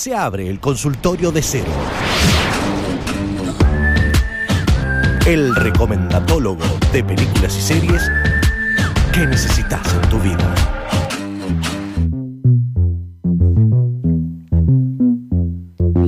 se abre el consultorio de cero. El recomendatólogo de películas y series que necesitas en tu vida.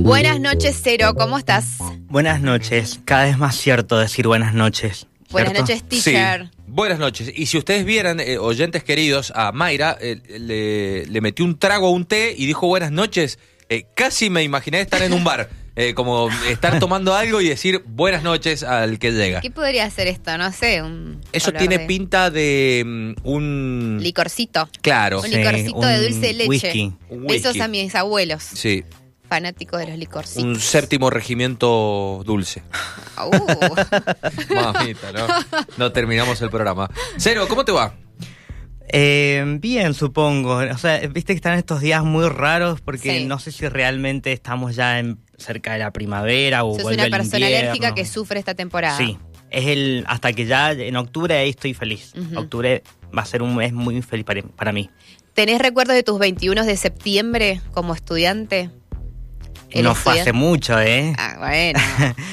Buenas noches, Cero, ¿cómo estás? Buenas noches. Cada vez más cierto decir buenas noches. Buenas noches, teacher. Buenas noches. Y si ustedes vieran, eh, oyentes queridos, a Mayra eh, le, le metió un trago a un té y dijo buenas noches. Eh, casi me imaginé estar en un bar, eh, como estar tomando algo y decir buenas noches al que llega. ¿Qué podría ser esto? No sé, un... Eso tiene de pinta de mm, un... Licorcito. Claro, Un Sí, licorcito de dulce de leche. whisky. Besos a mis abuelos, sí, fanáticos de los licorcitos. un séptimo regimiento dulce. Uh, Mamita, ¿no? No terminamos el programa. Cero, ¿cómo te va? Eh, bien, supongo. O sea, viste que están estos días muy raros porque Sí. no sé si realmente estamos ya en, cerca de la primavera o sos vuelve una persona invierno. alérgica que sufre esta temporada. Sí, es el hasta que ya en octubre ahí estoy feliz. Octubre va a ser un mes muy feliz para, para mí. ¿Tenés recuerdos de tus 21 de septiembre como estudiante? ¿El no fue estudiante? hace mucho, ¿eh? Ah, bueno.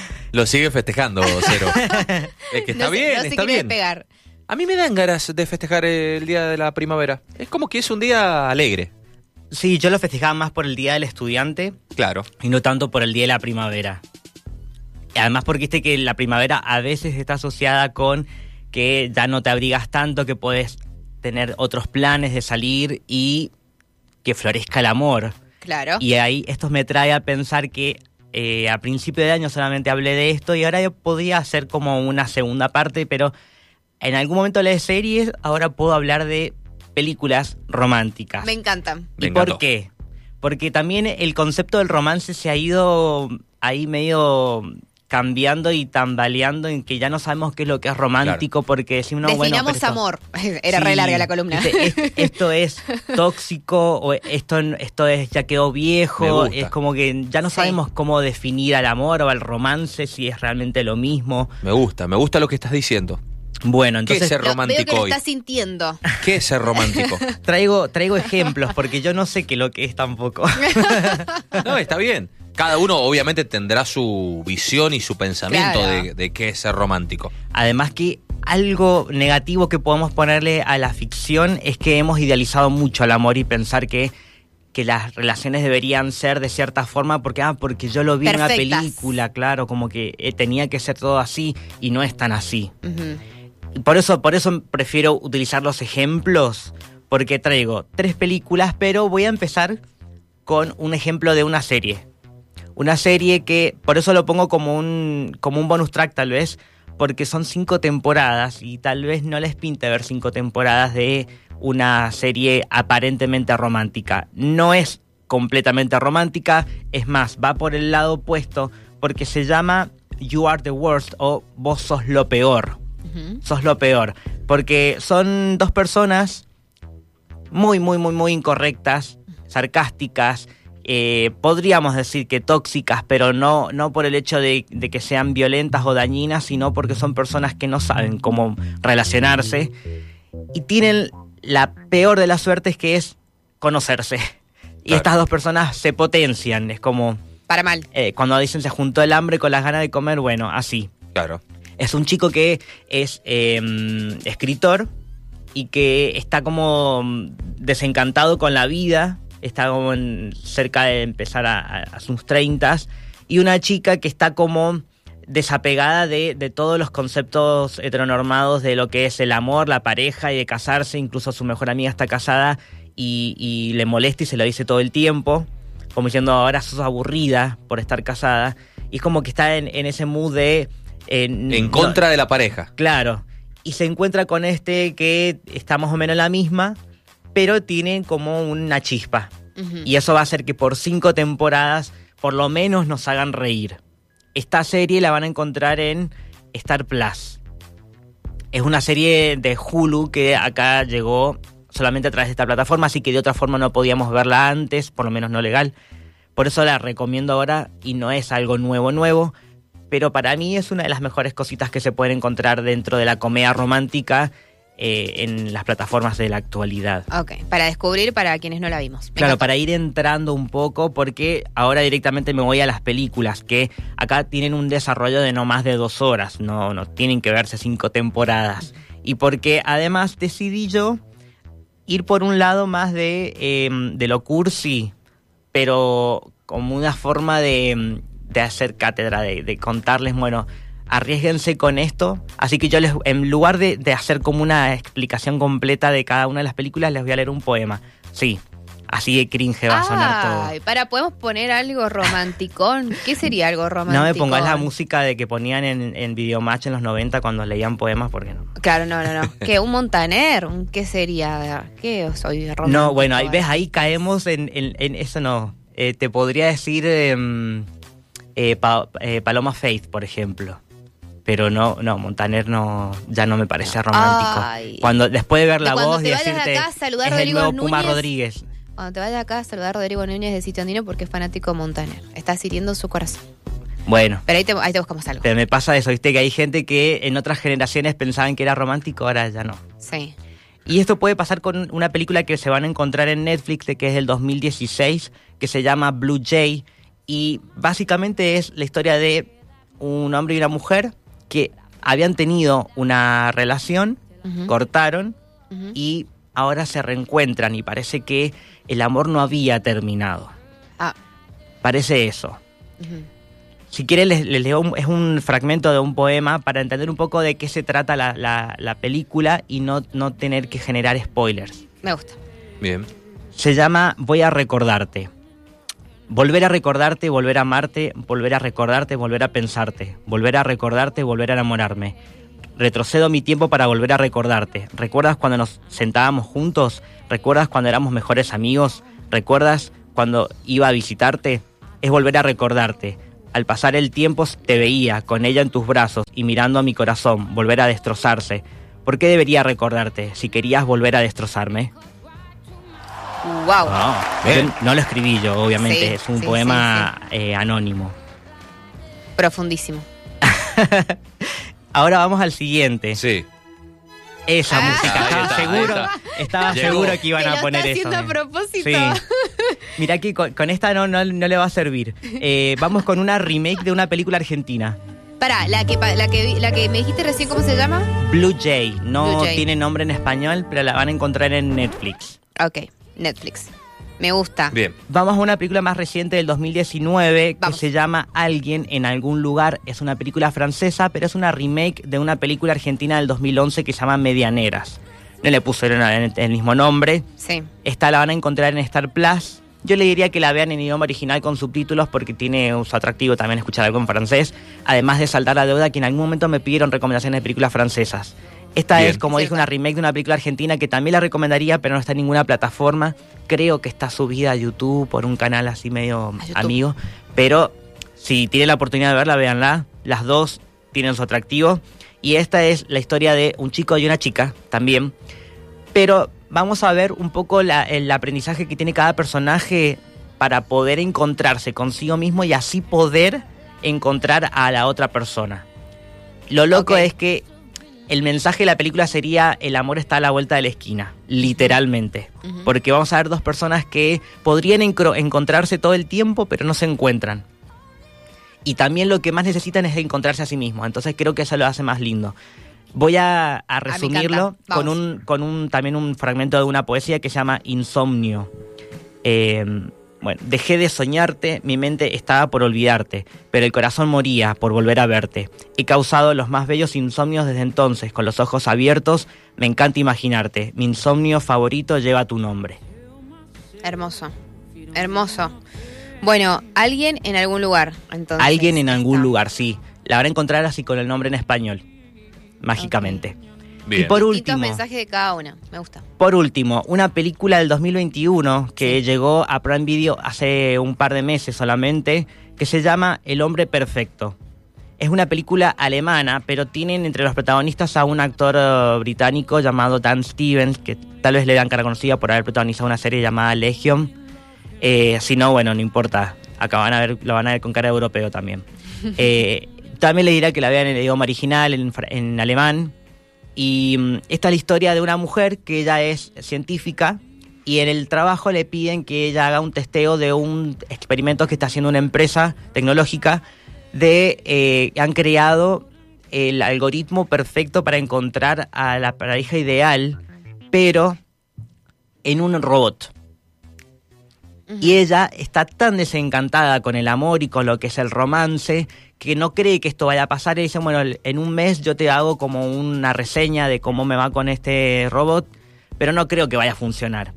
Lo sigue festejando, Cero. Es que está no, bien, no está bien. pegar. A mí me dan ganas de festejar el día de la primavera. Es como que es un día alegre. Sí, yo lo festejaba más por el Día del Estudiante Claro. y no tanto por el Día de la Primavera. Además porque viste que la primavera a veces está asociada con que ya no te abrigas tanto, que puedes tener otros planes de salir y que florezca el amor. Claro. Y ahí esto me trae a pensar que eh, a principio de año solamente hablé de esto y ahora yo podría hacer como una segunda parte, pero en algún momento de series, ahora puedo hablar de películas románticas. Me encantan. Me ¿Y por qué? Porque también el concepto del romance se ha ido ahí medio cambiando y tambaleando en que ya no sabemos qué es lo que es romántico porque decimos, no, bueno, pero Definamos esto- amor. Era re Sí, larga la columna. dice, "Es- esto es tóxico o esto, esto es ya quedó viejo. Es como que ya no Sí. sabemos cómo definir al amor o al romance, si es realmente lo mismo. Me gusta, me gusta lo que estás diciendo. Bueno, ¿Qué es entonces ser Lo- veo romántico que lo hoy? estás sintiendo. ¿Qué es ser romántico? traigo, traigo ejemplos porque yo no sé qué lo que es tampoco. No, está bien. Cada uno obviamente tendrá su visión y su pensamiento Claro. de, de qué es ser romántico. Además que algo negativo que podemos ponerle a la ficción es que hemos idealizado mucho al amor y pensar que, que las relaciones deberían ser de cierta forma porque, ah, porque yo lo vi en una película, claro, como que eh, tenía que ser todo así y no es tan así. Por eso, por eso prefiero utilizar los ejemplos, porque traigo tres películas, pero voy a empezar con un ejemplo de una serie. Una serie que, por eso lo pongo como un, como un bonus track tal vez, porque son cinco temporadas y tal vez no les pinte ver cinco temporadas de una serie aparentemente romántica. No es completamente romántica, es más, va por el lado opuesto, porque se llama You Are the Worst o Vos sos lo peor Ujú. sos lo peor. Porque son dos personas muy, muy, muy, muy incorrectas, sarcásticas, eh, podríamos decir que tóxicas, pero no, no por el hecho de, de que sean violentas o dañinas, sino porque son personas que no saben cómo relacionarse y tienen la peor de las suertes que es conocerse. Y Claro. estas dos personas se potencian, es como Para mal. eh, cuando dicen se juntó el hambre con las ganas de comer, bueno, así. Claro. Es un chico que es eh, escritor y que está como mm, desencantado con la vida, está como cerca de empezar a, sus treintas, y una chica que está como desapegada de, de todos los conceptos heteronormados de lo que es el amor, la pareja y de casarse, incluso su mejor amiga está casada y, y le molesta y se lo dice todo el tiempo, como diciendo ahora sos aburrida por estar casada, y es como que está en, en ese mood de... eh, En no- contra de la pareja. Claro. Y se encuentra con este que está más o menos la misma, pero tiene como una chispa. Y eso va a hacer que por cinco temporadas por lo menos nos hagan reír. Esta serie la van a encontrar en Star Plus. Es una serie de Hulu que acá llegó solamente a través de esta plataforma, así que de otra forma no podíamos verla antes, por lo menos no legal. Por eso la recomiendo ahora y no es algo nuevo nuevo, pero para mí es una de las mejores cositas que se pueden encontrar dentro de la comedia romántica eh, en las plataformas de la actualidad. Ok, para descubrir para quienes no la vimos. Me Claro, encanta. para ir entrando un poco, porque ahora directamente me voy a las películas, que acá tienen un desarrollo de no más de dos horas, no, no tienen que verse cinco temporadas. Y porque además decidí yo ir por un lado más de, eh, de lo cursi, pero como una forma de, de hacer cátedra, de, de contarles, bueno, arriesguense con esto. Así que yo les, en lugar de, de hacer como una explicación completa de cada una de las películas, les voy a leer un poema. Sí, así de cringe va a sonar todo. Ay, para, ¿podemos poner algo romanticón? ¿Qué sería algo romántico? No me pongas la música de que ponían en, en Videomatch en los 90 cuando leían poemas, porque no. Claro, no, no, no. ¿Qué? ¿Un Montaner? ¿Un ¿Qué sería? ¿Qué soy romántico? No, bueno, ahí ves, ahí caemos en, en- en eso no. Eh, te podría decir em, eh, Pa- eh, Paloma Faith, por ejemplo. Pero no, no, Montaner no, ya no me parece romántico. Ay. Cuando después de ver la voz y decirte acá a saludar es el Rodrigo nuevo Puma Núñez". Rodríguez. Cuando te vayas acá a saludar a Rodrigo Núñez de Sitio Andino porque es fanático de Montaner. Estás hiriendo su corazón. Bueno, Pero ahí te, ahí te buscamos algo. pero me pasa eso, viste que hay gente que en otras generaciones pensaban que era romántico, ahora ya no. Sí. Y esto puede pasar con una película que se van a encontrar en Netflix, de que es del 2016, que se llama Blue Jay. Y básicamente es la historia de un hombre y una mujer que habían tenido una relación, cortaron y ahora se reencuentran y parece que el amor no había terminado. Ah, Parece eso. Si quieren, les, les leo, un- es un fragmento de un poema para entender un poco de qué se trata la, la- la película y no, no tener que generar spoilers. me gusta. Bien. Se llama Voy a recordarte. Volver a recordarte, volver a amarte, volver a recordarte, volver a pensarte, volver a recordarte, volver a enamorarme. Retrocedo mi tiempo para volver a recordarte. ¿Recuerdas cuando nos sentábamos juntos? ¿Recuerdas cuando éramos mejores amigos? ¿Recuerdas cuando iba a visitarte? Es volver a recordarte. Al pasar el tiempo te veía con ella en tus brazos y mirando a mi corazón, volver a destrozarse. ¿Por qué debería recordarte si querías volver a destrozarme? Wow. No, Bien. yo no lo escribí yo, obviamente, Sí, es un sí, poema eh, anónimo. Profundísimo. Ahora vamos al siguiente. Sí. Esa Ah. música, estaba está, seguro, estaba Llegó. seguro que iban a lo poner está eso. haciendo a propósito. Sí. Mira que con, con esta no, no, no le va a servir. Eh, vamos con una remake de una película argentina. Pará, la que, la, que, la que me dijiste recién, ¿cómo se llama? Blue Jay. No Blue Jay. tiene nombre en español, pero la van a encontrar en Netflix. Ok, Netflix. Me gusta. Bien. Vamos a una película más reciente del 2019 Vamos. que se llama Alguien en algún lugar. Es una película francesa, pero es una remake de una película argentina del 2011 que se llama Medianeras. No le pusieron el mismo nombre. Sí. Esta la van a encontrar en Star Plus. Yo le diría que la vean en idioma original con subtítulos porque tiene su atractivo también escuchar algo en francés. Además de saltar la deuda que en algún momento me pidieron recomendaciones de películas francesas. Esta Bien. es, como dije, una remake de una película argentina que también la recomendaría, pero no está en ninguna plataforma. Creo que está subida a YouTube por un canal así medio amigo. Pero si tienen la oportunidad de verla, véanla. Las dos tienen su atractivo. Y esta es la historia de un chico y una chica también. Pero vamos a ver un poco la- el aprendizaje que tiene cada personaje para poder encontrarse consigo mismo y así poder encontrar a la otra persona. Lo loco es que el mensaje de la película sería el amor está a la vuelta de la esquina, literalmente. Porque vamos a ver dos personas que podrían encontrarse todo el tiempo, pero no se encuentran. Y también lo que más necesitan es encontrarse a sí mismos. Entonces creo que eso lo hace más lindo. Voy a, resumirlo con un, con un también un fragmento de una poesía que se llama Insomnio. Eh, bueno, dejé de soñarte, mi mente estaba por olvidarte, pero el corazón moría por volver a verte. He causado los más bellos insomnios desde entonces, con los ojos abiertos, me encanta imaginarte. Mi insomnio favorito lleva tu nombre. Hermoso. Hermoso. Bueno, alguien en algún lugar. Entonces, Alguien en algún está. lugar, sí. La van a encontrar así con el nombre en español, mágicamente. Bien. Y por Distintos último, mensajes de cada una. Me gusta. por último, una película del 2021 que llegó a Prime Video hace un par de meses solamente, que se llama El hombre perfecto. Es una película alemana, pero tienen entre los protagonistas a un actor eh, británico llamado Dan Stevens, que tal vez le dan cara conocida por haber protagonizado una serie llamada Legion. Eh, si no, bueno, no importa. Acá van a ver, lo van a ver con cara de europeo también. Eh, también le dirá que la vean en el idioma original, en, en alemán. Y mm, esta es la historia de una mujer que ella es científica y en el trabajo le piden que ella haga un testeo de un experimento que está haciendo una empresa tecnológica de eh, han creado el algoritmo perfecto para encontrar a la pareja ideal, pero en un robot. Y ella está tan desencantada con el amor y con lo que es el romance que no cree que esto vaya a pasar y dice, bueno, en un mes yo te hago como una reseña de cómo me va con este robot, pero no creo que vaya a funcionar.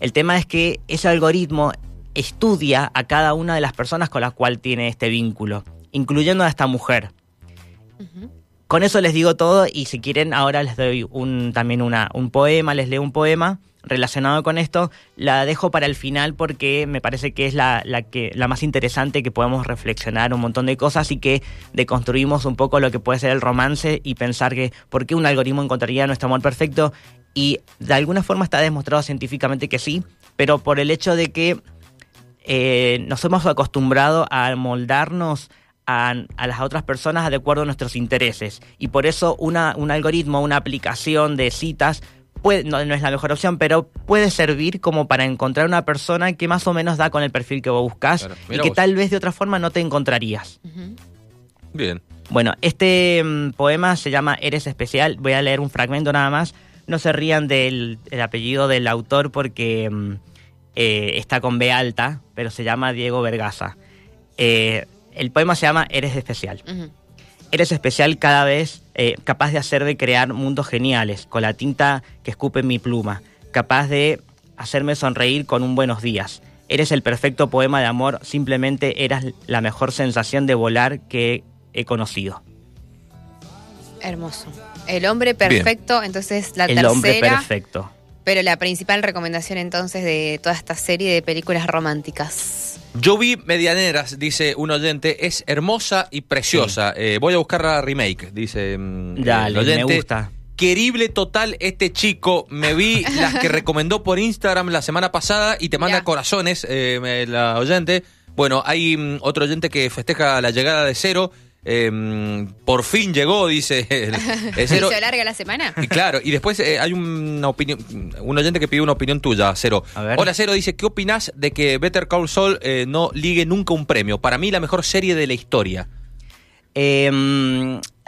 El tema es que ese algoritmo estudia a cada una de las personas con las cuales tiene este vínculo, incluyendo a esta mujer. Con eso les digo todo y si quieren ahora les doy un, también una, un poema, les leo un poema relacionado con esto. La dejo para el final porque me parece que es la, la, que, la más interesante que podemos reflexionar un montón de cosas y que deconstruimos un poco lo que puede ser el romance y pensar que por qué un algoritmo encontraría nuestro amor perfecto y de alguna forma está demostrado científicamente que sí, pero por el hecho de que eh, nos hemos acostumbrado a moldarnos a, a, las otras personas de acuerdo a nuestros intereses. Y por eso una, un algoritmo, una aplicación de citas, puede, no, no, es la mejor opción, pero puede servir como para encontrar una persona que más o menos da con el perfil que vos buscas claro, y que vos. tal vez de otra forma no te encontrarías. Uh -huh. Bien. Bueno, este um, poema se llama Eres especial. Voy a leer un fragmento nada más. No se rían del apellido del autor porque um, eh, está con B alta, pero se llama Diego Vergasa. Eh, el poema se llama Eres especial. Uh -huh. Eres especial cada vez eh, capaz de hacer de crear mundos geniales, con la tinta que escupe mi pluma, capaz de hacerme sonreír con un buenos días. Eres el perfecto poema de amor, simplemente eras la mejor sensación de volar que he conocido. Hermoso. El hombre perfecto, Bien. entonces la el tercera. El hombre perfecto. Pero la principal recomendación entonces de toda esta serie de películas románticas. Yo vi Medianeras, dice un oyente, es hermosa y preciosa. Sí. Eh, voy a buscar la remake, dice mm, Dale, el oyente. me gusta. Querible total este chico. Me vi las que recomendó por Instagram la semana pasada y te manda ya. corazones, eh, la oyente. Bueno, hay um, otro oyente que festeja la llegada de Cero. Eh, por fin llegó, dice el, el Cero. ¿Se larga la semana? Y claro, y después eh, hay una opinión, un oyente que pidió una opinión tuya, Cero. Hola, Cero, dice, ¿qué opinas de que Better Call Saul eh, no ligue nunca un premio? Para mí, la mejor serie de la historia. Eh,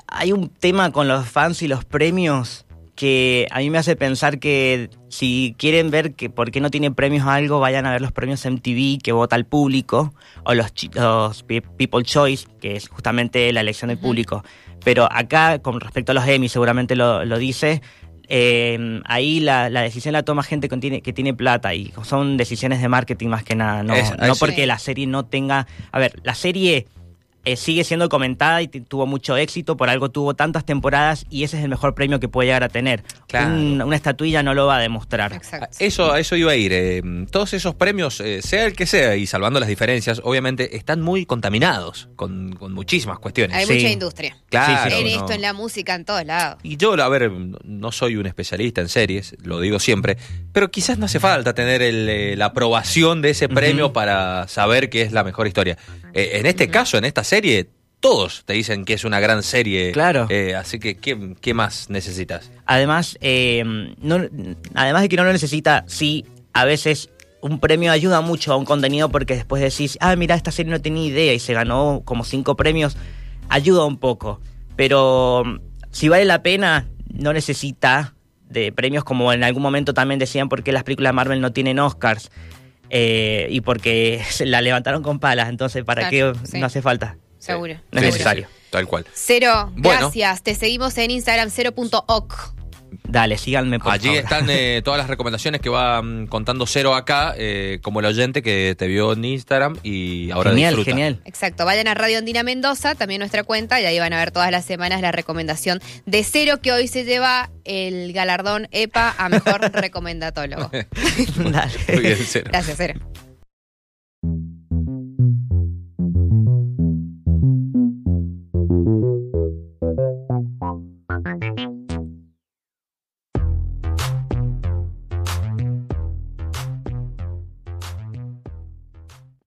hay un tema con los fans y los premios que a mí me hace pensar que si quieren ver que por qué no tiene premios a algo, vayan a ver los premios MTV que vota el público, o los, los People Choice, que es justamente la elección del público. Pero acá, con respecto a los Emmy, seguramente lo, lo dice, eh, ahí la, la, decisión la toma gente que tiene, que tiene plata y son decisiones de marketing más que nada, no, es, no porque sí. la serie no tenga... A ver, la serie eh, sigue siendo comentada y tuvo mucho éxito, por algo tuvo tantas temporadas y ese es el mejor premio que puede llegar a tener. Claro. Un, una estatuilla no lo va a demostrar. Exacto. Eso, a eso iba a ir. Eh, todos esos premios, eh, sea el que sea, y salvando las diferencias, obviamente están muy contaminados con, con muchísimas cuestiones. Hay Sí. mucha industria. Claro, en no. esto, en la música, en todos lados. Y yo, a ver, no soy un especialista en series, lo digo siempre, pero quizás no hace falta tener el, la aprobación de ese premio para saber que es la mejor historia. Eh, en este caso, en esta serie, todos te dicen que es una gran serie. Claro. Eh, así que, ¿qué, qué más necesitas? Además, eh, no, además de que no lo necesita, sí, a veces un premio ayuda mucho a un contenido porque después decís, ah, mira, esta serie no tenía idea y se ganó como cinco premios, ayuda un poco. Pero si vale la pena, no necesita de premios como en algún momento también decían porque las películas de Marvel no tienen Oscars. Eh, y porque se la levantaron con palas, entonces ¿para Claro, qué sí. no hace falta? Seguro. No es necesario. Tal cual. Cero, Bueno. gracias. Te seguimos en Instagram, cero.oc. Dale, síganme por Allí favor. están eh, todas las recomendaciones que va mm, contando Cero acá, eh, como el oyente que te vio en Instagram y ahora genial, disfruta. genial. Exacto, vayan a Radio Andina Mendoza, también nuestra cuenta, y ahí van a ver todas las semanas la recomendación de Cero, que hoy se lleva el galardón EPA a Mejor Recomendatólogo. Dale. Muy bien, Cero. Gracias, Cero.